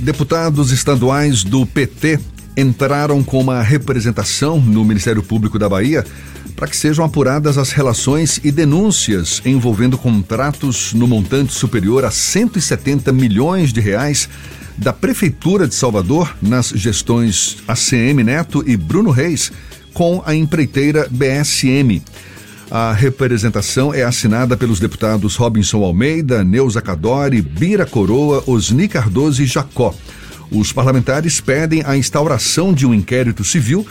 Deputados estaduais do PT entraram com uma representação no Ministério Público da Bahia para que sejam apuradas as relações e denúncias envolvendo contratos no montante superior a 170 milhões de reais da Prefeitura de Salvador nas gestões ACM Neto e Bruno Reis com a empreiteira BSM. A representação é assinada pelos deputados Robinson Almeida, Neuza Cadori, Bira Coroa, Osni Cardoso e Jacó. Os parlamentares pedem a instauração de um inquérito civil,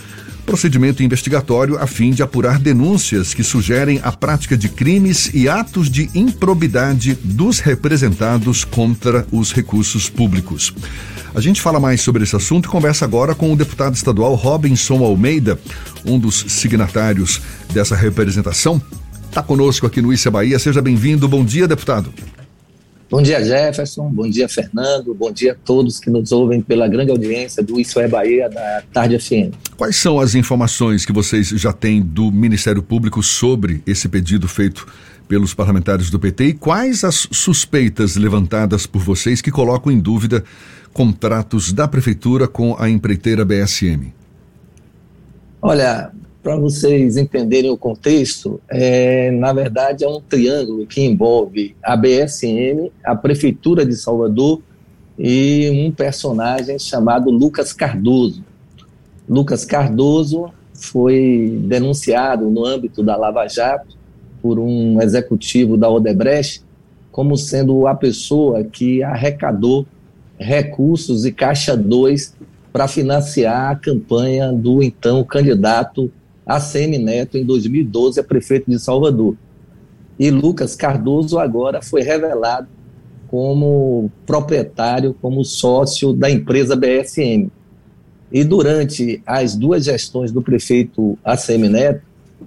procedimento investigatório a fim de apurar denúncias que sugerem a prática de crimes e atos de improbidade dos representados contra os recursos públicos. A gente fala mais sobre esse assunto e conversa agora com o deputado estadual Robinson Almeida, um dos signatários dessa representação. Está conosco aqui no Issa Bahia. Seja bem-vindo. Bom dia, deputado. Bom dia, Jefferson. Bom dia, Fernando. Bom dia a todos que nos ouvem pela grande audiência do Isso é Bahia da Tarde FM. Quais são as informações que vocês já têm do Ministério Público sobre esse pedido feito pelos parlamentares do PT e quais as suspeitas levantadas por vocês que colocam em dúvida contratos da Prefeitura com a empreiteira BSM? Olha, para vocês entenderem o contexto, é, na verdade é um triângulo que envolve a BSM, a Prefeitura de Salvador e um personagem chamado Lucas Cardoso. Lucas Cardoso foi denunciado no âmbito da Lava Jato por um executivo da Odebrecht como sendo a pessoa que arrecadou recursos e caixa 2 para financiar a campanha do então candidato ACM Neto em 2012 a prefeito de Salvador. E Lucas Cardoso agora foi revelado como proprietário, como sócio da empresa BSM. E durante as duas gestões do prefeito ACM Neto,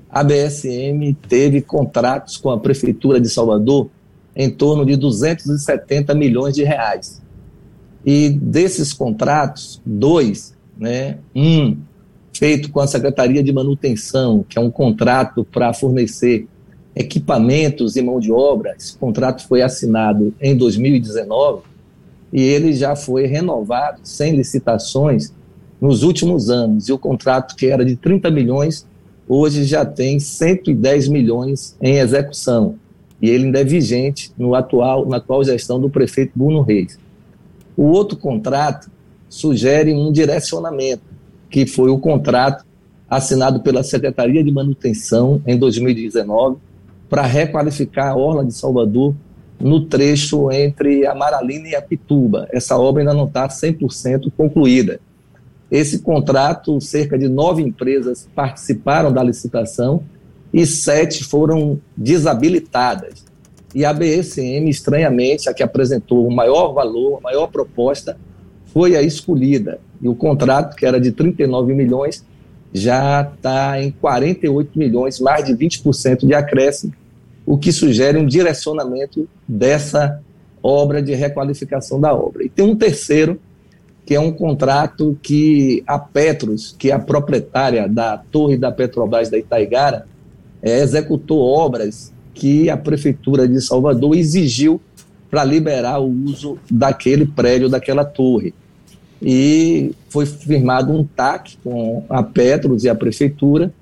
a BSM teve contratos com a Prefeitura de Salvador em torno de 270 milhões de reais. E desses contratos, dois, né, um feito com a Secretaria de Manutenção, que é um contrato para fornecer equipamentos e mão de obra, esse contrato foi assinado em 2019 e ele já foi renovado sem licitações nos últimos anos. E o contrato que era de 30 milhões hoje já tem 110 milhões em execução. E ele ainda é vigente no atual, na atual gestão do prefeito Bruno Reis. O outro contrato sugere um direcionamento, que foi o contrato assinado pela Secretaria de Manutenção em 2019 para requalificar a Orla de Salvador no trecho entre Amaralina e Apituba. Essa obra ainda não está 100% concluída. Esse contrato, cerca de nove empresas participaram da licitação e sete foram desabilitadas. E a BSM, estranhamente, a que apresentou o maior valor, a maior proposta, foi a escolhida. E o contrato, que era de 39 milhões, já está em 48 milhões, mais de 20% de acréscimo, o que sugere um direcionamento dessa obra de requalificação da obra. E tem um terceiro, que é um contrato que a Petros, que é a proprietária da torre da Petrobras da Itaigara, é, executou obras que a Prefeitura de Salvador exigiu para liberar o uso daquele prédio, daquela torre. E foi firmado um TAC com a Petros e a Prefeitura,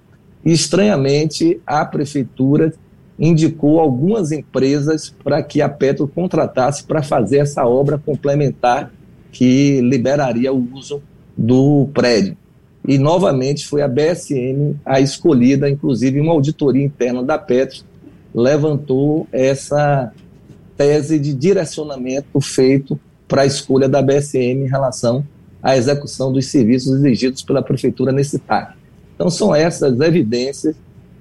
e estranhamente a Prefeitura indicou algumas empresas para que a Petro contratasse para fazer essa obra complementar que liberaria o uso do prédio. E novamente foi a BSM a escolhida, inclusive uma auditoria interna da Petro levantou essa tese de direcionamento feito para a escolha da BSM em relação à execução dos serviços exigidos pela prefeitura nesse TAC. Então são essas evidências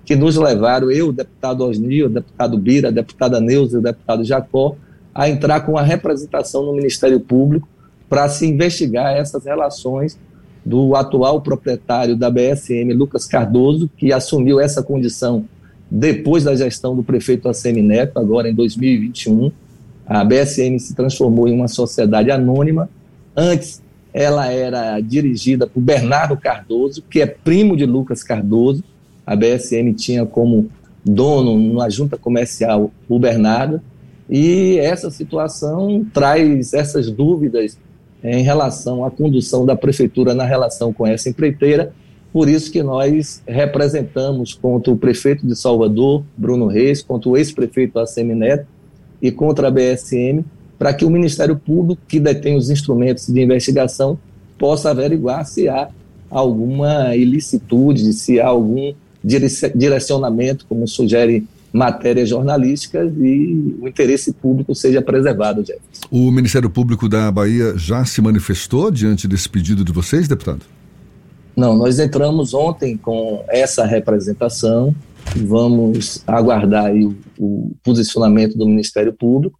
que nos levaram, eu, o deputado Osnil, o deputado Bira, a deputada Neuza e o deputado Jacó, a entrar com a representação no Ministério Público para se investigar essas relações do atual proprietário da BSM, Lucas Cardoso, que assumiu essa condição depois da gestão do prefeito ACM Neto, agora em 2021. A BSM se transformou em uma sociedade anônima. Antes, ela era dirigida por Bernardo Cardoso, que é primo de Lucas Cardoso. A BSM tinha como dono na junta comercial o Bernardo. E essa situação traz essas dúvidas em relação à condução da prefeitura na relação com essa empreiteira. Por isso que nós representamos contra o prefeito de Salvador, Bruno Reis, contra o ex-prefeito ACM Neto e contra a BSM, para que o Ministério Público, que detém os instrumentos de investigação, possa averiguar se há alguma ilicitude, se há algum direcionamento, como sugere matérias jornalísticas e o interesse público seja preservado, Jefferson. O Ministério Público da Bahia já se manifestou diante desse pedido de vocês, deputado? Não, nós entramos ontem com essa representação, vamos aguardar o, o posicionamento do Ministério Público,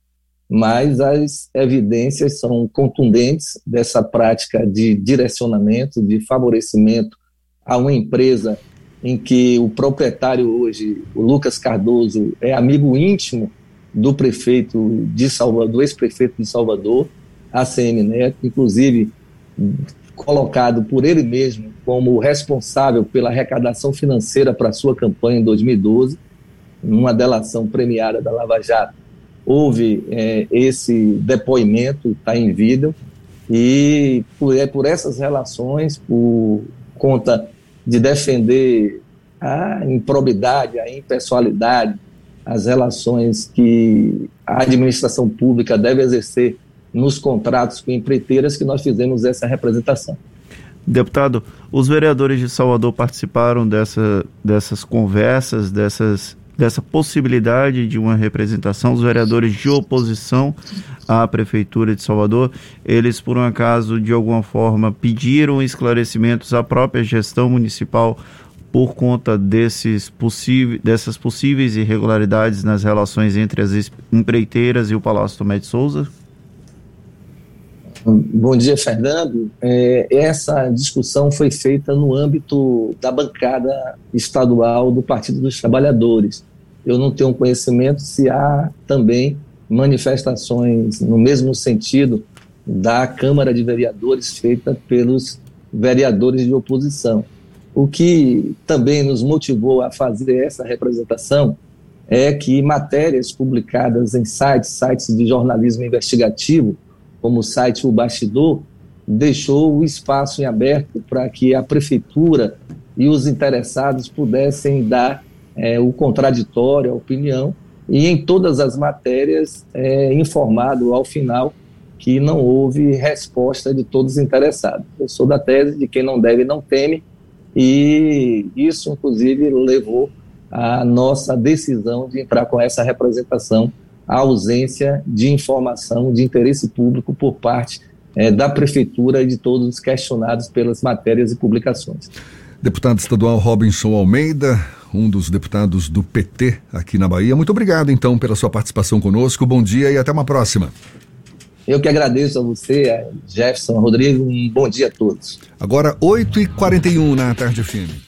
mas as evidências são contundentes dessa prática de direcionamento, de favorecimento a uma empresa em que o proprietário hoje, o Lucas Cardoso, é amigo íntimo do prefeito de Salvador, do ex-prefeito de Salvador, ACM Neto, inclusive colocado por ele mesmo como responsável pela arrecadação financeira para sua campanha em 2012, numa delação premiada da Lava Jato. Houve é, esse depoimento, está em vídeo, e por, é por essas relações, por conta de defender a improbidade, a impessoalidade, as relações que a administração pública deve exercer nos contratos com empreiteiras que nós fizemos essa representação. Deputado, os vereadores de Salvador participaram dessa, dessas conversas, dessas, dessa possibilidade de uma representação. Os vereadores de oposição à Prefeitura de Salvador, eles, por um acaso, de alguma forma, pediram esclarecimentos à própria gestão municipal por conta desses dessas possíveis irregularidades nas relações entre as empreiteiras e o Palácio Tomé de Souza? Bom dia, Fernando. É, essa discussão foi feita no âmbito da bancada estadual do Partido dos Trabalhadores. Eu não tenho conhecimento se há também manifestações no mesmo sentido da Câmara de Vereadores feita pelos vereadores de oposição. O que também nos motivou a fazer essa representação é que matérias publicadas em sites, sites de jornalismo investigativo, como o site O Bastidor, deixou o espaço em aberto para que a prefeitura e os interessados pudessem dar é, o contraditório, a opinião, e em todas as matérias é informado ao final que não houve resposta de todos os interessados. Eu sou da tese de quem não deve não teme, e isso, inclusive, levou a nossa decisão de entrar com essa representação, a ausência de informação de interesse público por parte é, da Prefeitura e de todos os questionados pelas matérias e publicações. Deputado estadual Robinson Almeida, um dos deputados do PT aqui na Bahia. Muito obrigado, então, pela sua participação conosco. Bom dia e até uma próxima. Eu que agradeço a você, Jefferson, Rodrigo, um bom dia a todos. Agora, 8h41 na tarde firme.